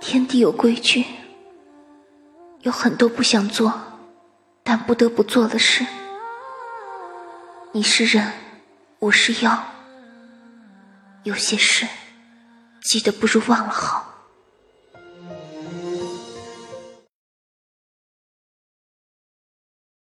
天地有规矩有很多不想做但不得不做的事。你是人我是妖有些事记得不如忘了好。